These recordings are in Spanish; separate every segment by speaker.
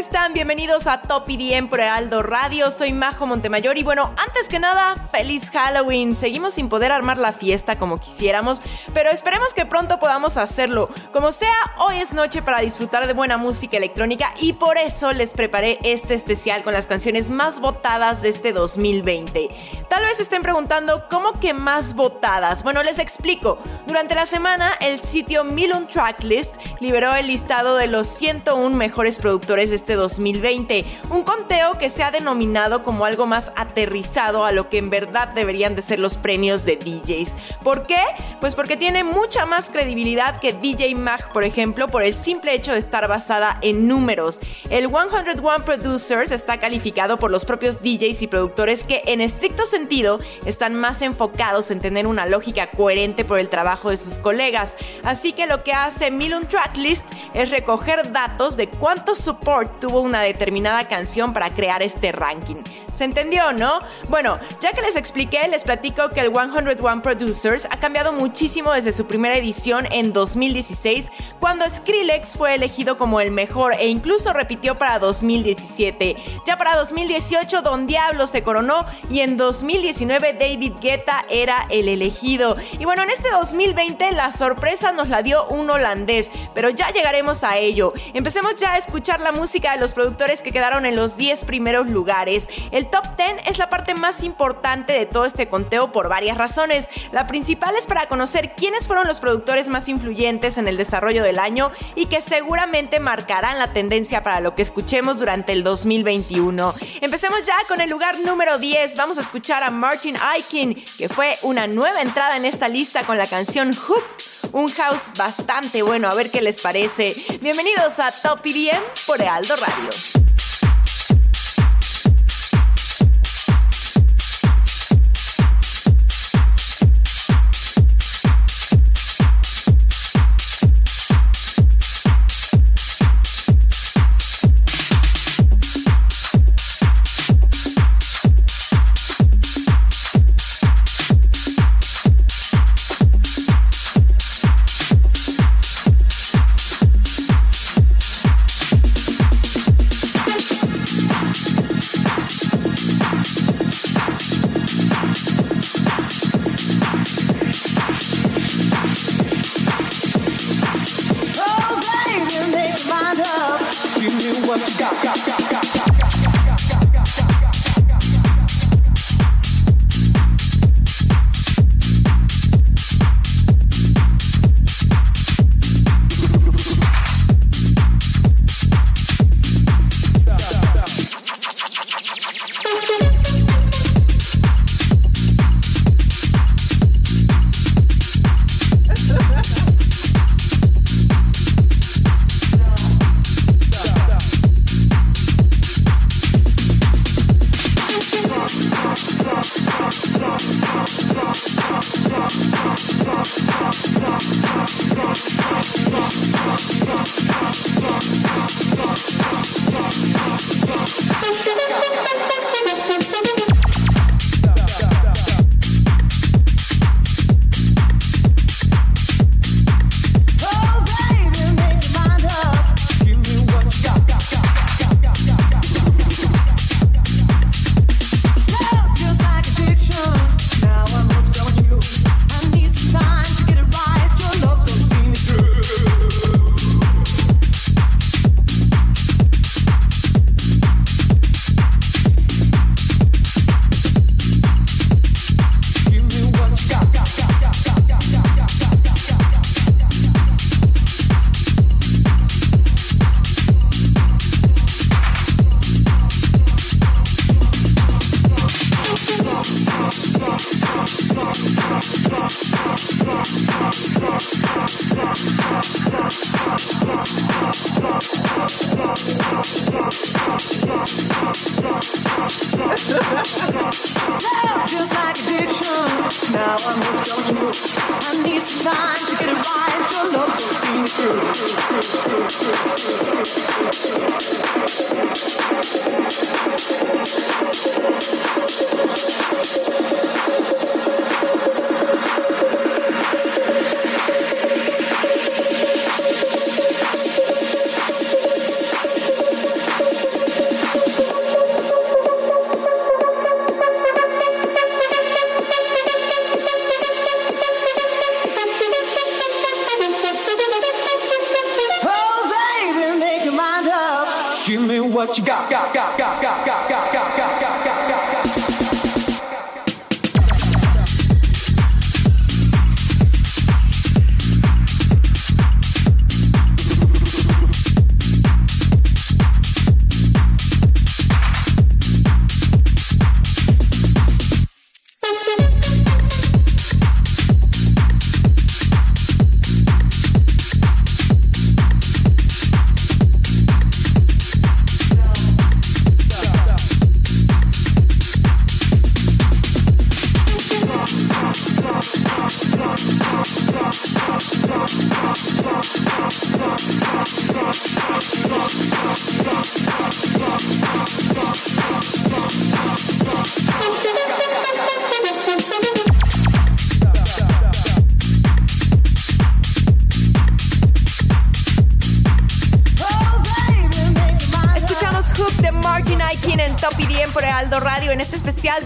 Speaker 1: Están? Bienvenidos a Top IDM por Aldo Radio. Soy Majo Montemayor y bueno, antes que nada, feliz Halloween. Seguimos sin poder armar la fiesta como quisiéramos, pero esperemos que pronto podamos hacerlo. Como sea, hoy es noche para disfrutar de buena música electrónica y por eso les preparé este especial con las canciones más votadas de este 2020. Tal vez estén preguntando, ¿cómo que más votadas? Bueno, les explico. Durante la semana, el sitio Milon Tracklist liberó el listado de los 101 mejores productores de este 2020, un conteo que se ha denominado como algo más aterrizado a lo que en verdad deberían de ser los premios de DJs. ¿Por qué? Pues porque tiene mucha más credibilidad que DJ Mag, por ejemplo, por el simple hecho de estar basada en números. El 101 Producers está calificado por los propios DJs y productores que en estricto sentido están más enfocados en tener una lógica coherente por el trabajo de sus colegas. Así que lo que hace Milon Tracklist es recoger datos de cuántos tuvo una determinada canción para crear este ranking. ¿Se entendió, no? Bueno, ya que les expliqué, les platico que el 101 Producers ha cambiado muchísimo desde su primera edición en 2016, cuando Skrillex fue elegido como el mejor e incluso repitió para 2017. Ya para 2018 Don Diablo se coronó y en 2019 David Guetta era el elegido. Y bueno, en este 2020 la sorpresa nos la dio un holandés, pero ya llegaremos a ello. Empecemos ya a escuchar la música de los productores que quedaron en los 10 primeros lugares. El top 10 es la parte más importante de todo este conteo por varias razones. La principal es para conocer quiénes fueron los productores más influyentes en el desarrollo del año y que seguramente marcarán la tendencia para lo que escuchemos durante el 2021. Empecemos ya con el lugar número 10. Vamos a escuchar a Martin Aikin, que fue una nueva entrada en esta lista con la canción Hook un house bastante bueno, a ver qué les parece. Bienvenidos a Top EDM por Ealdo Radio.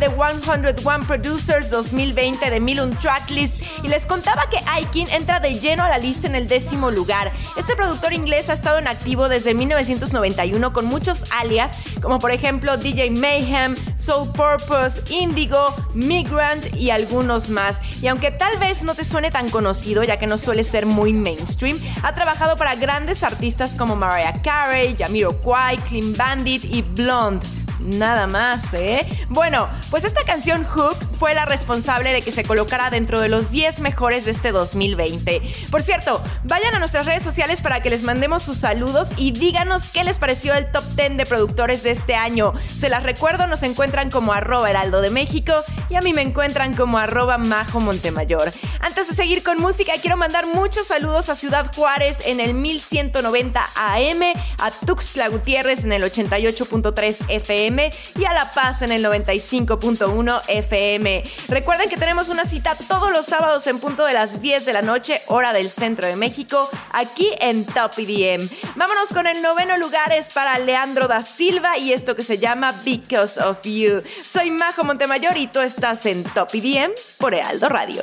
Speaker 1: 101 Producers 2020 de Milun Tracklist y les contaba que Aikin entra de lleno a la lista en el décimo lugar. Este productor inglés ha estado en activo desde 1991 con muchos alias, como por ejemplo DJ Mayhem, Soul Purpose, Indigo, Migrant y algunos más. Y aunque tal vez no te suene tan conocido, ya que no suele ser muy mainstream, ha trabajado para grandes artistas como Mariah Carey, Jamiroquai, Clean Bandit y Blonde. Nada más, ¿eh? Bueno, pues esta canción Hook fue la responsable de que se colocara dentro de los 10 mejores de este 2020. Por cierto, vayan a nuestras redes sociales para que les mandemos sus saludos y díganos qué les pareció el top 10 de productores de este año. Se las recuerdo, nos encuentran como arroba heraldo de México y a mí me encuentran como arroba majo Montemayor. Antes de seguir con música, quiero mandar muchos saludos a Ciudad Juárez en el 1190 AM, a Tuxtla Gutiérrez en el 88.3 FM y a La Paz en el 95.1 FM. Recuerden que tenemos una cita todos los sábados en punto de las 10 de la noche, hora del centro de México, aquí en Top EDM. Vámonos con el noveno lugar, es para Leandro da Silva y esto que se llama Because of You. Soy Majo Montemayor y tú estás en Top EDM por Heraldo Radio.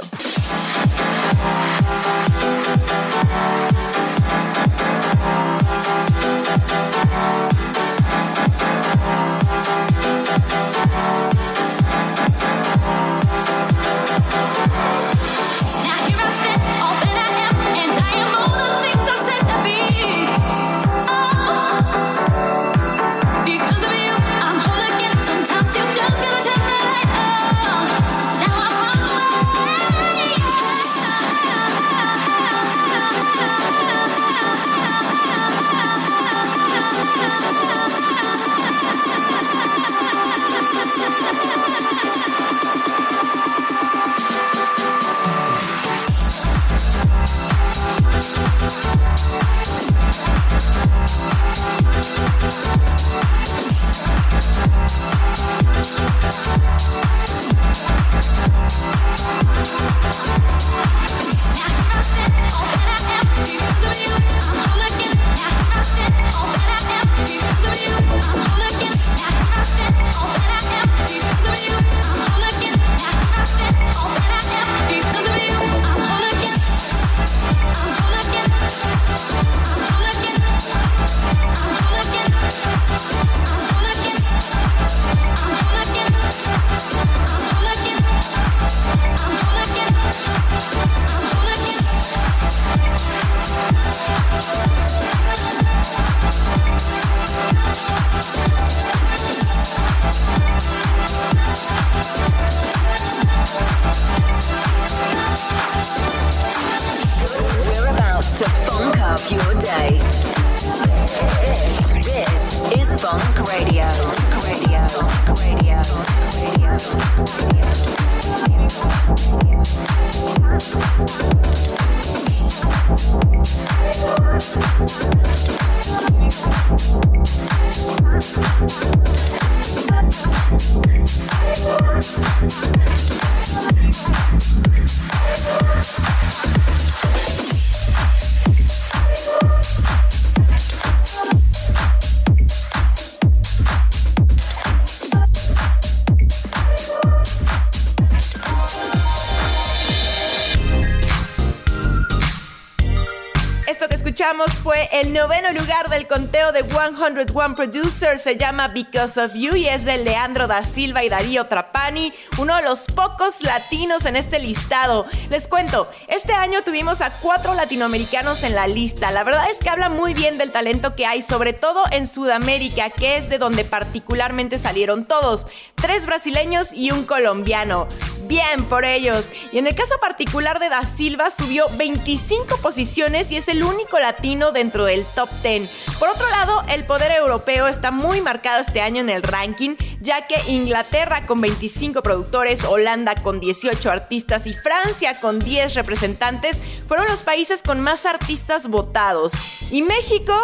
Speaker 1: Noveno lugar del conteo de 101 Producers. Se llama Because of You y es de Leandro da Silva y Darío Trapani, uno de los pocos latinos en este listado. Les cuento, este año tuvimos a cuatro latinoamericanos en la lista. La verdad es que habla muy bien del talento que hay, sobre todo en Sudamérica, que es de donde particularmente salieron todos. Tres brasileños y un colombiano. Bien por ellos. Y en el caso particular de Da Silva subió 25 posiciones y es el único latino dentro del top 10. Por otro lado, el poder europeo está muy marcado este año en el ranking, ya que Inglaterra con 25 productores, Holanda con 18 artistas y Francia con 10 representantes fueron los países con más artistas votados. Y México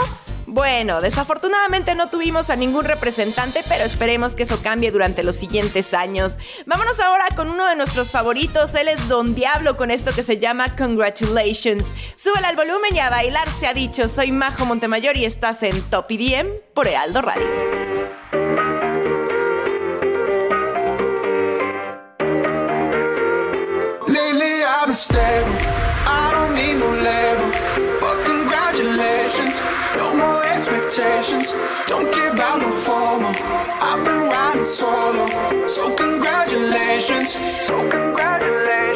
Speaker 1: bueno, desafortunadamente no tuvimos a ningún representante, pero esperemos que eso cambie durante los siguientes años. Vámonos ahora con uno de nuestros favoritos, él es Don Diablo con esto que se llama Congratulations. Súbele al volumen y a bailar se ha dicho, soy Majo Montemayor y estás en Top IDM por Ealdo Radio.
Speaker 2: Expectations. Don't care about no formal. I've been riding solo, so congratulations. So congratulations.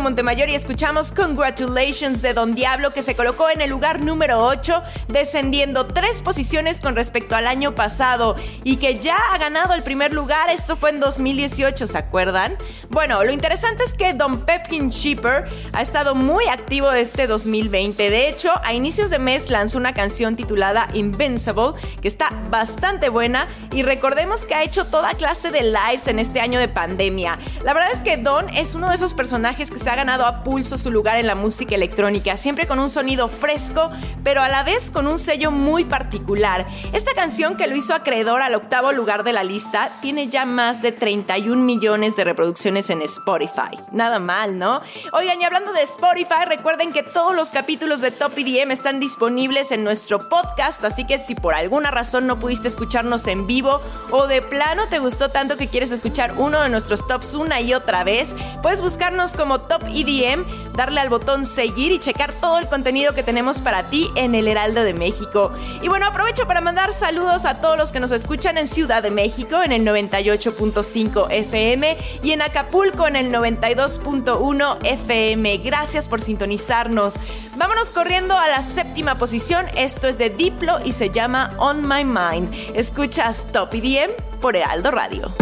Speaker 1: Montemayor y escuchamos Congratulations de Don Diablo que se colocó en el lugar número 8, descendiendo tres posiciones con respecto al año pasado y que ya ha ganado el primer lugar. Esto fue en 2018, ¿se acuerdan? Bueno, lo interesante es que Don Pepkin Shipper ha estado muy activo este 2020. De hecho, a inicios de mes lanzó una canción titulada Invincible que está bastante buena y recordemos que ha hecho toda clase de lives en este año de pandemia. La verdad es que Don es uno de esos
Speaker 3: personajes que se ha ganado a pulso su lugar en la música electrónica, siempre con un sonido fresco, pero a la vez con un sello muy particular. Esta canción que lo hizo acreedor al octavo lugar de la lista tiene ya más de 31 millones de reproducciones en Spotify. Nada mal, ¿no? Oigan, y hablando de Spotify, recuerden que todos los capítulos de Top EDM están disponibles en nuestro podcast, así que si por alguna razón no pudiste escucharnos en vivo o de plano te gustó tanto que quieres escuchar uno de nuestros tops una y otra vez, puedes buscarnos como Top EDM, darle al botón seguir y checar todo el contenido que tenemos para ti en el Heraldo de México. Y bueno, aprovecho para mandar saludos a todos los que nos escuchan en Ciudad de México en el 98.5 FM y en Acapulco en el 92.1 FM. Gracias por sintonizarnos. Vámonos corriendo a la séptima posición. Esto es de Diplo y se llama On My Mind. Escuchas Top EDM por Heraldo Radio.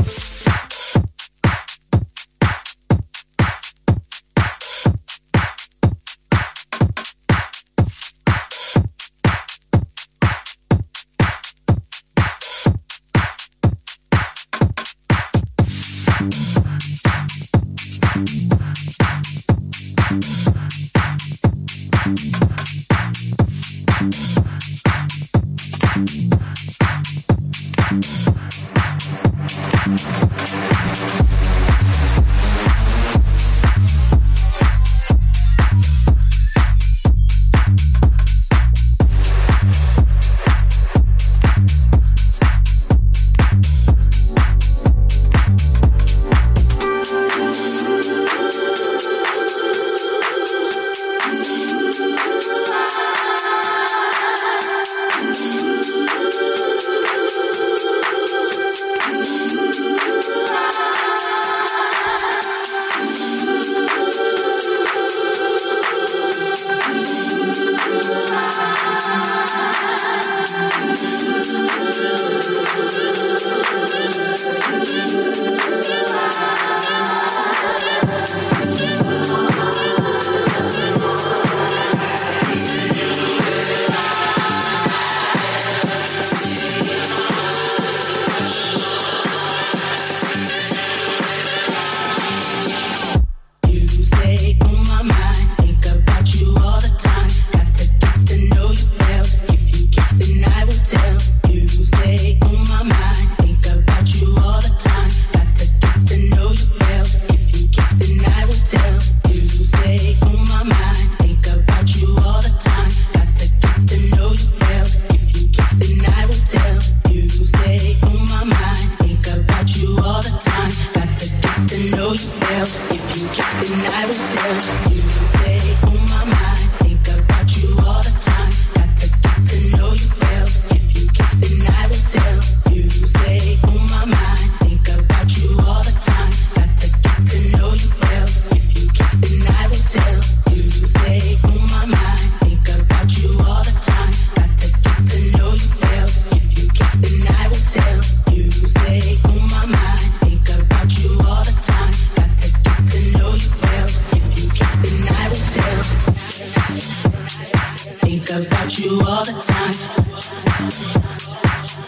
Speaker 1: about you all
Speaker 3: the time.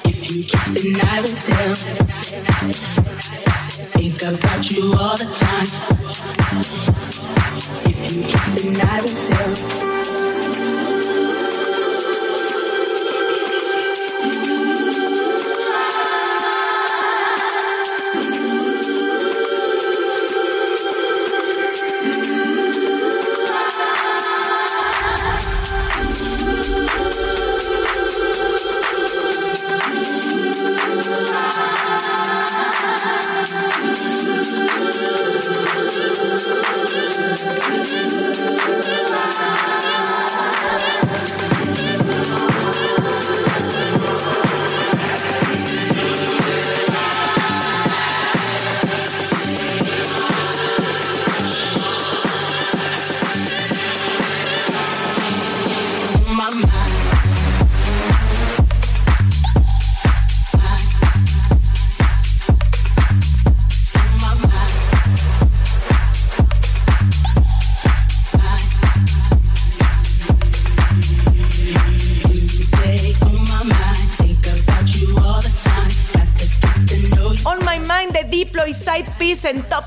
Speaker 3: If you kiss, then I will tell. Think about you all the time.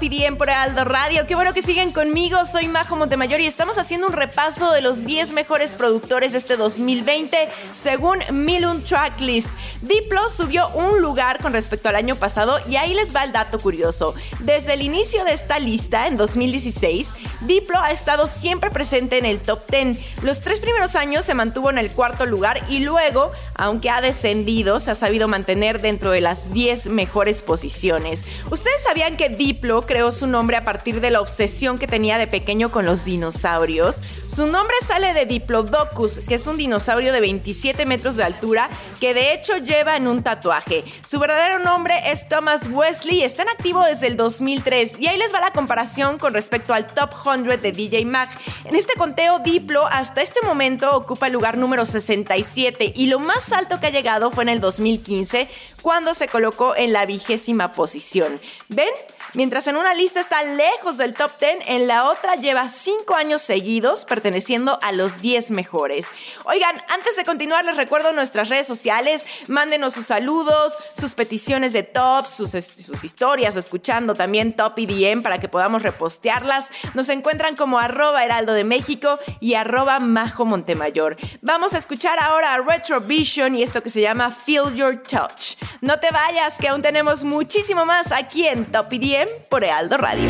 Speaker 1: Piece en Top EDM por Aldo Radio. Qué bueno que siguen conmigo. Soy Majo Montemayor y estamos haciendo un repaso de los 10 mejores productores de este 2020 según Milun Tracklist. Diplo subió un lugar con respecto al año pasado y ahí les va el dato curioso. Desde el inicio de esta lista, en 2016, Diplo ha estado siempre presente en el top 10. Los tres primeros años se mantuvo en el cuarto lugar y luego, aunque ha descendido, se ha sabido mantener dentro de las 10 mejores posiciones. ¿Ustedes sabían que Diplo creó su nombre a partir de la obsesión que tenía de pequeño con los dinosaurios? Su nombre sale de Diplodocus, que es un dinosaurio de 27 metros de altura que de hecho lleva en un tatuaje. Su verdadero nombre es Thomas Wesley y está en activo desde el 2003. Y ahí les va la comparación con respecto al Top 100 de DJ Mag. En este conteo, Diplo hasta este momento ocupa el lugar número 67 y lo más alto que ha llegado fue en el 2015 cuando se colocó en la vigésima posición. ¿Ven? Mientras en una lista está lejos del top 10, en la otra lleva 5 años seguidos perteneciendo a los 10 mejores. Oigan, antes de continuar les recuerdo nuestras redes sociales, mándenos sus saludos, sus peticiones de tops, sus, historias, escuchando también Top EDM para que podamos repostearlas. Nos encuentran como arroba heraldo de México y arroba majo Montemayor. Vamos a escuchar ahora a Retrovision y esto que se llama Feel Your Touch. No te vayas, que aún tenemos muchísimo más aquí en Top EDM por Ealdo Radio.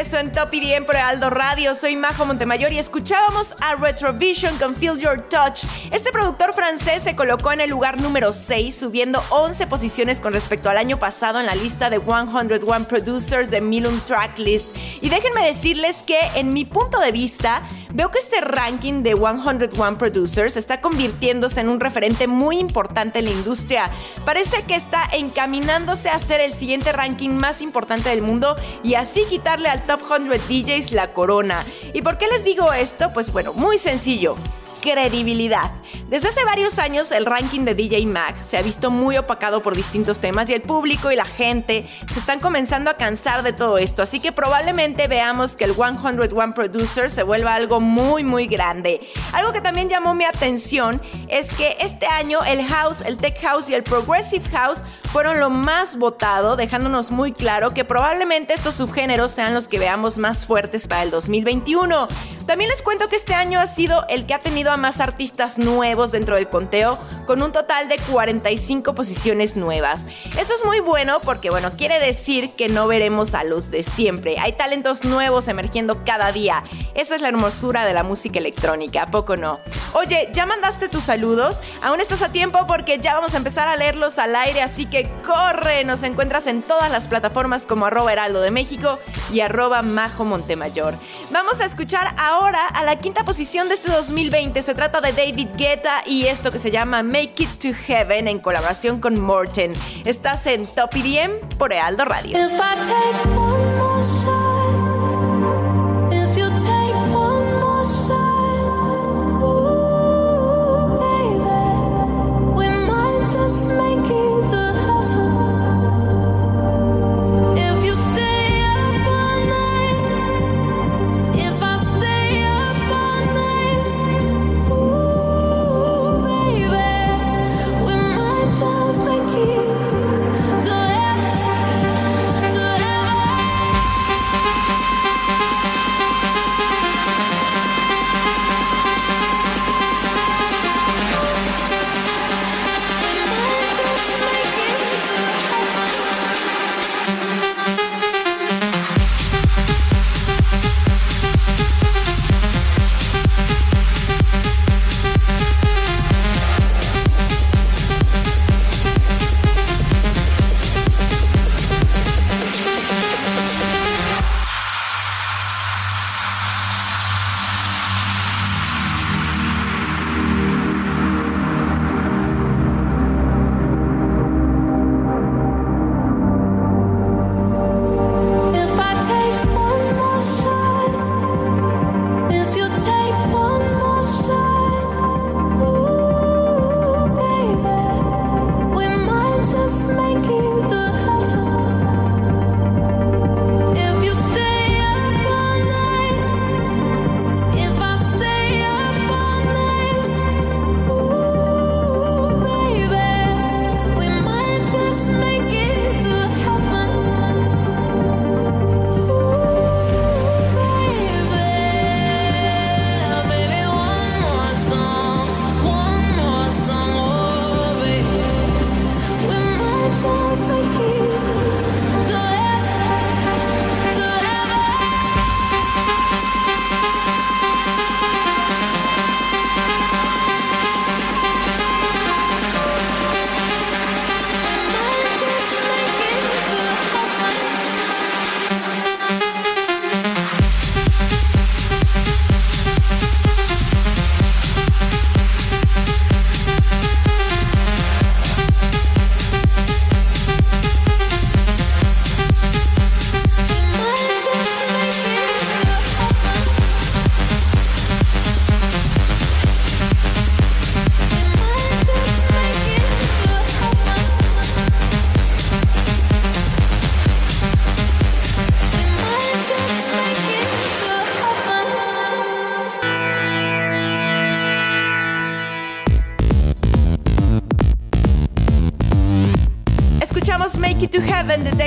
Speaker 1: En Top IDM por Aldo Radio. Soy Majo Montemayor y escuchábamos a Retrovision con Feel Your Touch. Este productor francés se colocó en el lugar número 6, subiendo 11 posiciones con respecto al año pasado en la lista de 101 Producers de Milum Tracklist. Y déjenme decirles que, en mi punto de vista, veo que este ranking de 101 Producers está convirtiéndose en un referente muy importante en la industria. Parece que está encaminándose a ser el siguiente ranking más importante del mundo y así quitarle al Top 100 DJs la corona. ¿Y por qué les digo esto? Pues bueno, muy sencillo credibilidad. Desde hace varios años el ranking de DJ Mag se ha visto muy opacado por distintos temas y el público y la gente se están comenzando a cansar de todo esto, así que probablemente veamos que el 101 Producer se vuelva algo muy muy grande. Algo que también llamó mi atención es que este año el house, el tech house y el progressive house fueron lo más votado, dejándonos muy claro que probablemente estos subgéneros sean los que veamos más fuertes para el 2021. También les cuento que este año ha sido el que ha tenido a más artistas nuevos dentro del conteo, con un total de 45 posiciones nuevas. Eso es muy bueno porque, bueno, quiere decir que no veremos a los de siempre. Hay talentos nuevos emergiendo cada día. Esa es la hermosura de la música electrónica, ¿a poco no? Oye, ¿ya mandaste tus saludos? Aún estás a tiempo porque ya vamos a empezar a leerlos al aire, así que corre. Nos encuentras en todas las plataformas como arroba heraldo de México y arroba majo montemayor. Vamos a escuchar ahora a la quinta posición de este 2020. Se trata de David Guetta y esto que se llama Make It to Heaven en colaboración con Morten. Estás en Top EDM por Heraldo Radio.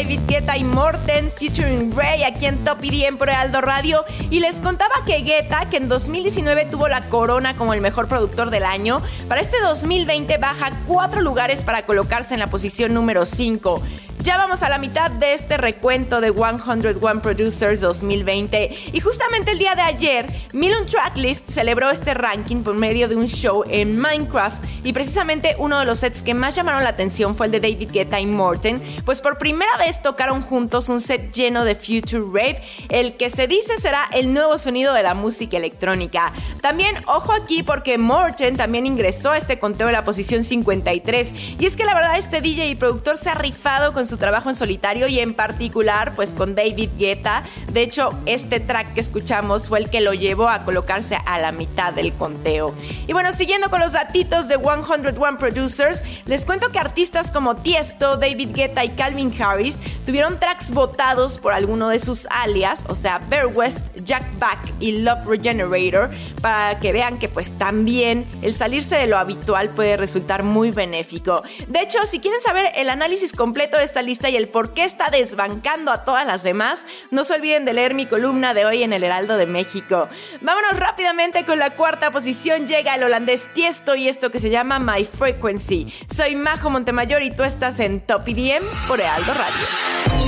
Speaker 1: David Guetta y Morten featuring Ray aquí en Top EDM por Aldo Radio y les contaba que Guetta, que en 2019 tuvo la corona como el mejor productor del año, para este 2020 baja cuatro lugares para colocarse en la posición número 5. Ya vamos a la mitad de este recuento de 101 Producers 2020 y justamente el día de ayer, Million Tracklist celebró este ranking por medio de un show en Minecraft. Y precisamente uno de los sets que más llamaron la atención fue el de David Guetta y Morten, pues por primera vez tocaron juntos un set lleno de Future Rave, el que se dice será el nuevo sonido de la música electrónica. También ojo aquí porque Morten también ingresó a este conteo en la posición 53 y es que la verdad este DJ y productor se ha rifado con su trabajo en solitario y en particular pues con David Guetta. De hecho, este track que escuchamos fue el que lo llevó a colocarse a la mitad del conteo. Y bueno, siguiendo con los datitos de 101 Producers, les cuento que artistas como Tiesto, David Guetta y Calvin Harris tuvieron tracks votados por alguno de sus alias, o sea, Bear West, Jack Back y Love Regenerator, para que vean que pues también el salirse de lo habitual puede resultar muy benéfico. De hecho, si quieren saber el análisis completo de esta lista y el por qué está desbancando a todas las demás, no se olviden de leer mi columna de hoy en el Heraldo de México. Vámonos rápidamente con la cuarta posición. Llega el holandés Tiesto y esto que se llama My Frequency. Soy Majo Montemayor y tú estás en Top EDM por Heraldo Radio.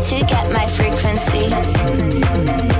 Speaker 4: To get my frequency.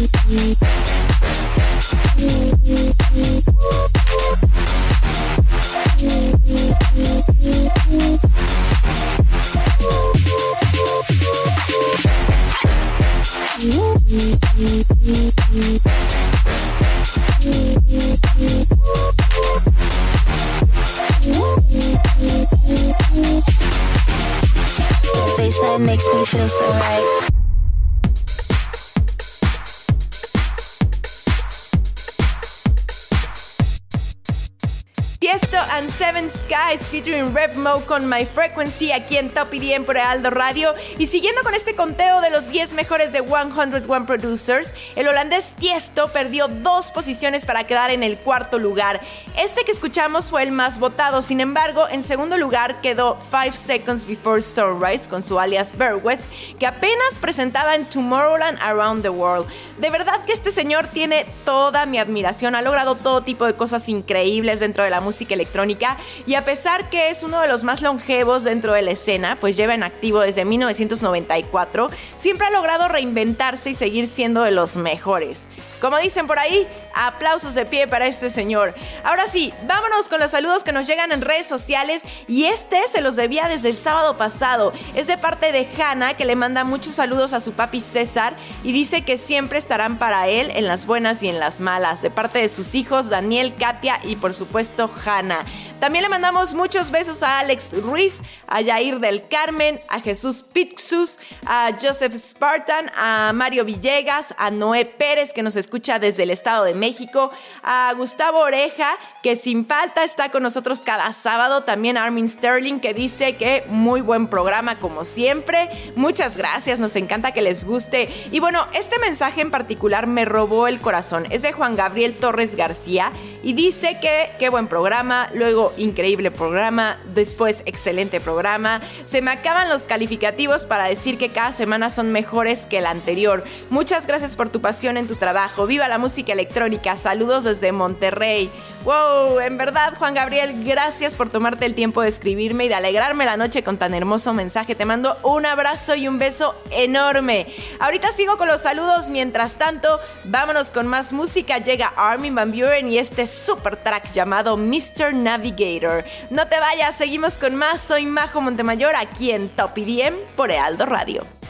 Speaker 1: Featuring Rep Mo con My Frequency aquí en Top EDM por Aldo Radio. Y siguiendo con este conteo de los 10 mejores de 101 Producers, el holandés Tiesto perdió dos posiciones para quedar en el cuarto lugar. Este que escuchamos fue el más votado, sin embargo, en segundo lugar quedó 5 Seconds Before Sunrise con su alias Bear West, que apenas presentaba en Tomorrowland Around the World. De verdad que este señor tiene toda mi admiración, ha logrado todo tipo de cosas increíbles dentro de la música electrónica y a pesar que es uno de los más longevos dentro de la escena, pues lleva en activo desde 1994, siempre ha logrado reinventarse y seguir siendo de los mejores. Como dicen por ahí, aplausos de pie para este señor. Ahora sí, vámonos con los saludos que nos llegan en redes sociales y este se los debía desde el sábado pasado. Es de parte de Hanna que le manda muchos saludos a su papi César y dice que siempre estarán para él en las buenas y en las malas, de parte de sus hijos Daniel, Katia y por supuesto Hanna. También le mandamos muchos besos a Alex Ruiz, a Yair del Carmen, a Jesús Pixus, a Joseph Spartan, a Mario Villegas, a Noé Pérez, que nos escucha desde el Estado de México, a Gustavo Oreja, que sin falta está con nosotros cada sábado, también Armin Sterling, que dice que muy buen programa como siempre. Muchas gracias, nos encanta que les guste. Y bueno, este mensaje en particular me robó el corazón. Es de Juan Gabriel Torres García y dice que qué buen programa, luego increíble programa, después excelente programa. Se me acaban los calificativos para decir que cada semana son mejores que la anterior. Muchas gracias por tu pasión en tu trabajo. Viva la música electrónica. Saludos desde Monterrey. Wow, en verdad, Juan Gabriel, gracias por tomarte el tiempo de escribirme y de alegrarme la noche con tan hermoso mensaje. Te mando un abrazo y un beso enorme. Ahorita sigo con los saludos. Mientras tanto, vámonos con más música. Llega Armin Van Buren y este super track llamado Mr. Navigator. No te vayas, seguimos con más. Soy Majo Montemayor aquí en Top IDM por Ealdo Radio.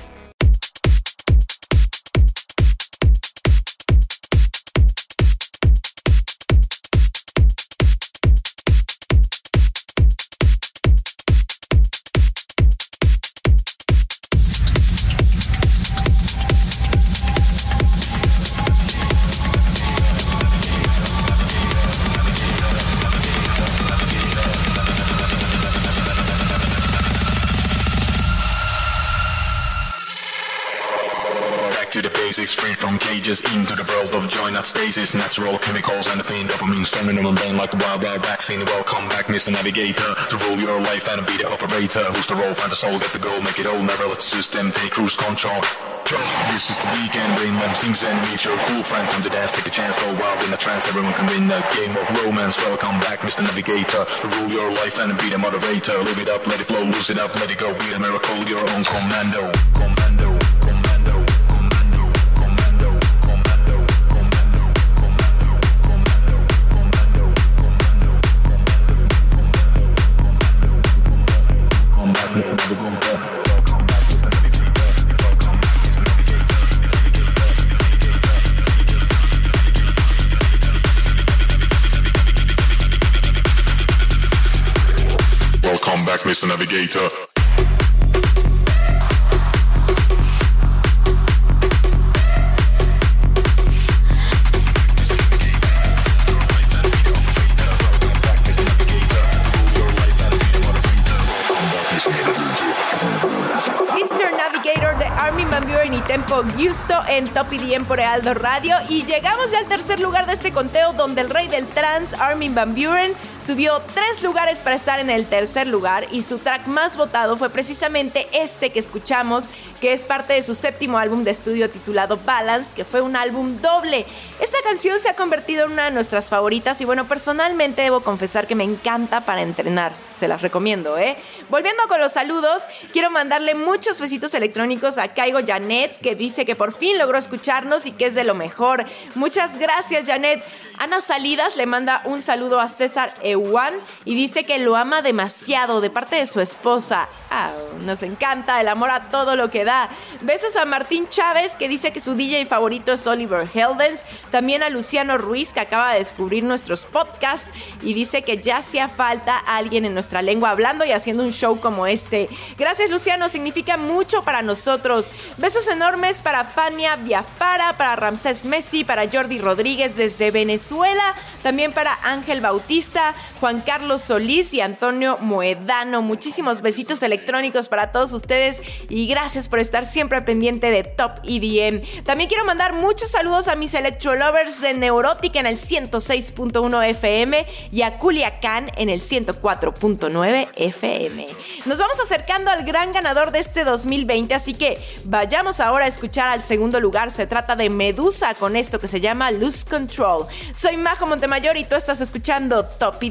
Speaker 5: To the basics, free from cages, into the world of joy, not stasis, natural chemicals and the fiend dopamine storming on the brain like a wild, wild vaccine. Welcome back, Mr. Navigator, to rule your life and be the operator. Who's the role, find the soul, get the goal, make it all, never let the system take cruise control. This is the weekend, brain when things and meet your cool friend. Come to dance, take a chance, go wild in a trance. Everyone can win a game of romance. Welcome back, Mr. Navigator. Rule your life and be the moderator. Live it up, let it flow, lose it up, let it go. Be a miracle, your own. Commando. Commando. Mr. Navigator.
Speaker 1: Tempo Gusto en Top IDM por Aldo Radio. Y llegamos ya al tercer lugar de este conteo, donde el rey del trance, Armin Van Buren, subió tres lugares para estar en el tercer lugar. Y su track más votado fue precisamente este que escuchamos, que es parte de su séptimo álbum de estudio titulado Balance, que fue un álbum doble. Esta canción se ha convertido en una de nuestras favoritas y bueno, personalmente debo confesar que me encanta para entrenar. Se las recomiendo, ¿eh? Volviendo con los saludos, quiero mandarle muchos besitos electrónicos a Caigo Janet, que dice que por fin logró escucharnos y que es de lo mejor. Muchas gracias, Janet. Ana Salidas le manda un saludo a César Ewan y dice que lo ama demasiado de parte de su esposa. Ah, nos encanta el amor a todo lo que da. Besos a Martín Chávez, que dice que su DJ favorito es Oliver Heldens. También a Luciano Ruiz, que acaba de descubrir nuestros podcasts y dice que ya hacía falta alguien en nuestra lengua hablando y haciendo un show como este. Gracias, Luciano, significa mucho para nosotros. Besos enormes para Fania Biafara, para Ramsés Messi, para Jordi Rodríguez desde Venezuela, también para Ángel Bautista, Juan Carlos Solís y Antonio Moedano. Muchísimos besitos electrónicos para todos ustedes y gracias por estar siempre pendiente de Top EDM. También quiero mandar muchos saludos a mis electro lovers de Neurótica en el 106.1 FM y a Culiacán en el 104.9 FM. Nos vamos acercando al gran ganador de este 2020, así que vayamos ahora a escuchar al segundo lugar. Se trata de Medusa con esto que se llama Lose Control. Soy Majo Montemayor y tú estás escuchando Top EDM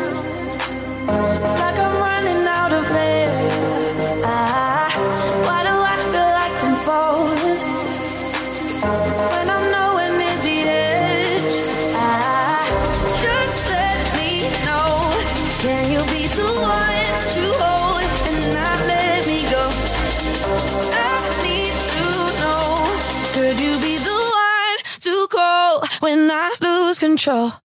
Speaker 6: lose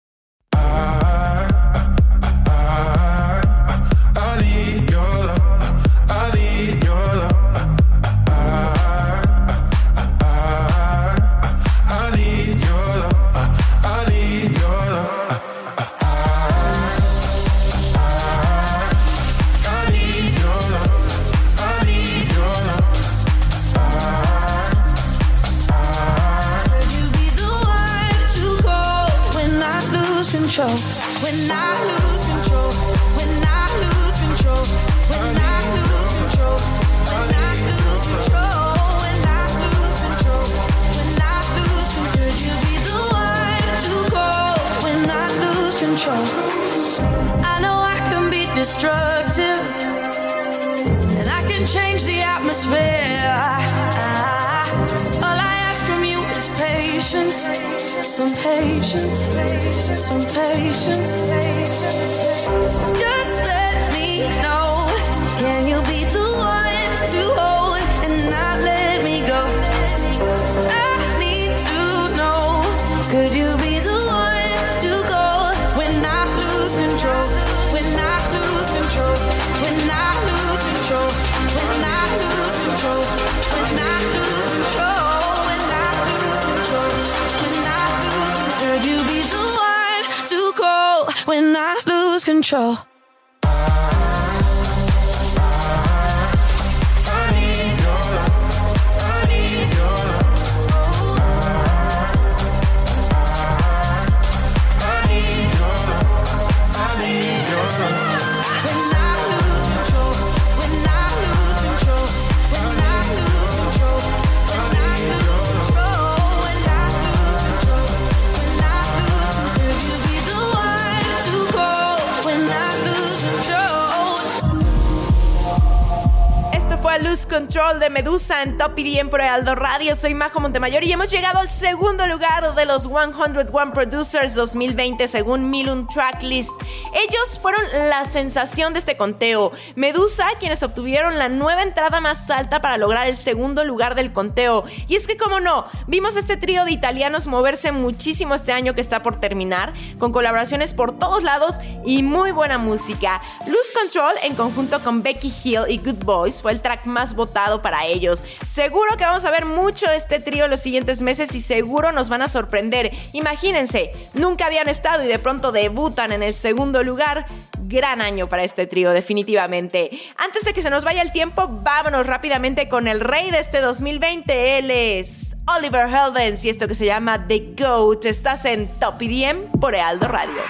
Speaker 6: Some patience. Some patience. Just let me know. Can you be control? Lose Control
Speaker 1: de Medusa en Top EDM por Aldo Radio. Soy Majo Montemayor y hemos llegado al segundo lugar de los 101 Producers 2020 según Milun Tracklist. Ellos fueron la sensación de este conteo. Medusa, quienes obtuvieron la nueva entrada más alta para lograr el segundo lugar del conteo. Y es que, como no, vimos este trío de italianos moverse muchísimo este año que está por terminar, con colaboraciones por todos lados y muy buena música. Lose Control, en conjunto con Becky Hill y Good Boys, fue el track más votado para ellos. Seguro que vamos a ver mucho de este trío los siguientes meses y seguro nos van a sorprender. Imagínense, nunca habían estado y de pronto debutan en el segundo lugar. Gran año para este trío, definitivamente. Antes de que se nos vaya el tiempo, vámonos rápidamente con el rey de este 2020. Él es Oliver Heldens y esto que se llama The Goat. Estás en Top EDM por Ealdo Radio.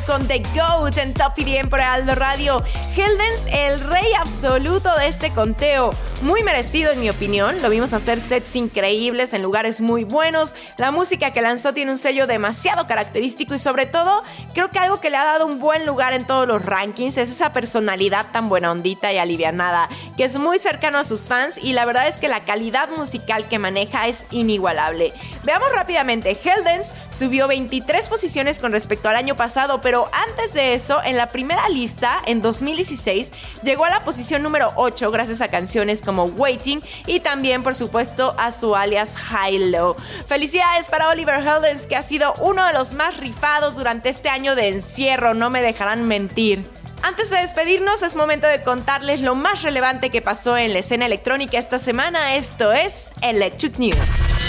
Speaker 1: Con The Goat en Top EDM por Aldo Radio. Heldens, el rey absoluto de este conteo. Muy merecido en mi opinión. Lo vimos hacer sets increíbles en lugares muy buenos. La música que lanzó tiene un sello demasiado característico y sobre todo creo que algo que le ha dado un buen lugar en todos los rankings es esa personalidad tan buena ondita y alivianada que es muy cercano a sus fans y la verdad es que la calidad musical que maneja es inigualable. Veamos rápidamente, Heldens subió 23 posiciones con respecto al año pasado, pero antes de eso, en la primera lista, en 2016, llegó a la posición número 8 gracias a canciones como Waiting y también, por supuesto, a su alias High Low. Felicidades para Oliver Heldens, que ha sido uno de los más rifados durante este año de encierro, no me dejarán mentir. Antes de despedirnos, es momento de contarles lo más relevante que pasó en la escena electrónica esta semana. Esto es Electric News.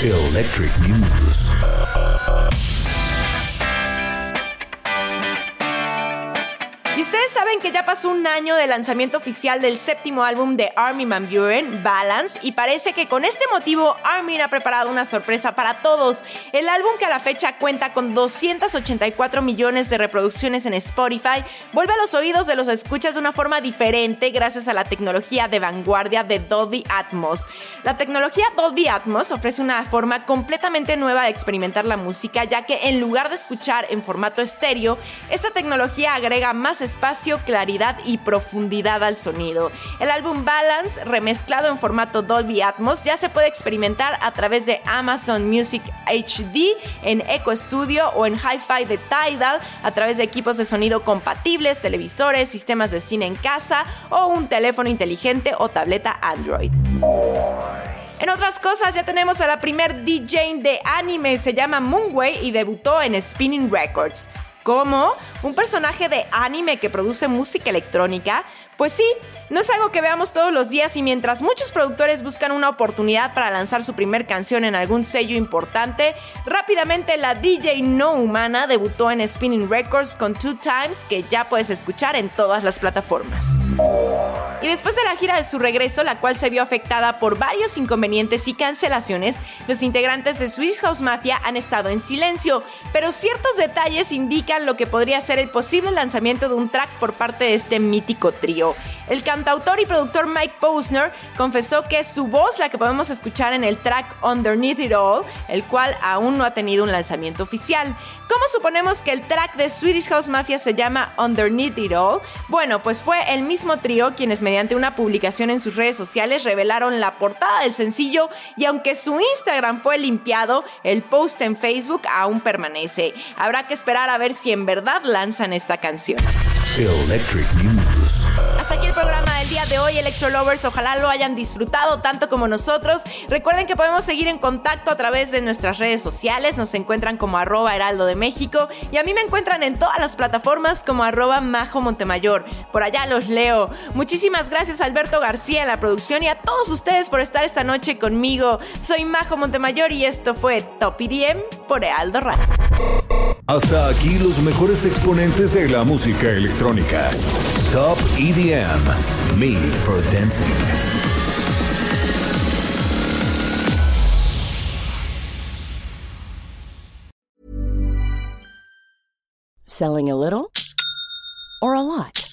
Speaker 7: Electric News.
Speaker 1: Ustedes saben que ya pasó un año del lanzamiento oficial del séptimo álbum de Armin Van Buren, Balance, y parece que con este motivo Armin ha preparado una sorpresa para todos. El álbum que a la fecha cuenta con 284 millones de reproducciones en Spotify vuelve a los oídos de los escuchas de una forma diferente gracias a la tecnología de vanguardia de Dolby Atmos. La tecnología Dolby Atmos ofrece una forma completamente nueva de experimentar la música, ya que en lugar de escuchar en formato estéreo, esta tecnología agrega más espacio, claridad y profundidad al sonido. El álbum Balance, remezclado en formato Dolby Atmos, ya se puede experimentar a través de Amazon Music HD, en Echo Studio o en Hi-Fi de Tidal, a través de equipos de sonido compatibles, televisores, sistemas de cine en casa o un teléfono inteligente o tableta Android. En otras cosas, ya tenemos a la primer DJ de anime, se llama Moonway y debutó en Spinning Records. ¿Cómo? ¿Un personaje de anime que produce música electrónica? Pues sí, no es algo que veamos todos los días y mientras muchos productores buscan una oportunidad para lanzar su primer canción en algún sello importante, rápidamente la DJ no humana debutó en Spinning Records con Two Times que ya puedes escuchar en todas las plataformas. Y después de la gira de su regreso, la cual se vio afectada por varios inconvenientes y cancelaciones, los integrantes de Swiss House Mafia han estado en silencio, pero ciertos detalles indican lo que podría ser el posible lanzamiento de un track por parte de este mítico trío. El cantautor y productor Mike Posner confesó que su voz la que podemos escuchar en el track Underneath It All, el cual aún no ha tenido un lanzamiento oficial. ¿Cómo suponemos que el track de Swedish House Mafia se llama Underneath It All? Bueno, pues fue el mismo trío quienes mediante una publicación en sus redes sociales revelaron la portada del sencillo y aunque su Instagram fue limpiado, el post en Facebook aún permanece. Habrá que esperar a ver si en verdad lanzan esta canción.
Speaker 7: Electric
Speaker 1: Hasta aquí el programa del día de hoy, Electro Lovers. Ojalá lo hayan disfrutado tanto como nosotros. Recuerden que podemos seguir en contacto a través de nuestras redes sociales. Nos encuentran como arroba heraldo de México y a mí me encuentran en todas las plataformas como arroba majo Montemayor. Por allá los leo. Muchísimas gracias a Alberto García en la producción y a todos ustedes por estar esta noche conmigo. Soy Majo Montemayor y esto fue Top IDM por Heraldo Radio.
Speaker 7: Hasta aquí los mejores exponentes de la música electrónica. Top EDM. Made for Dancing.
Speaker 8: Selling a little or a lot?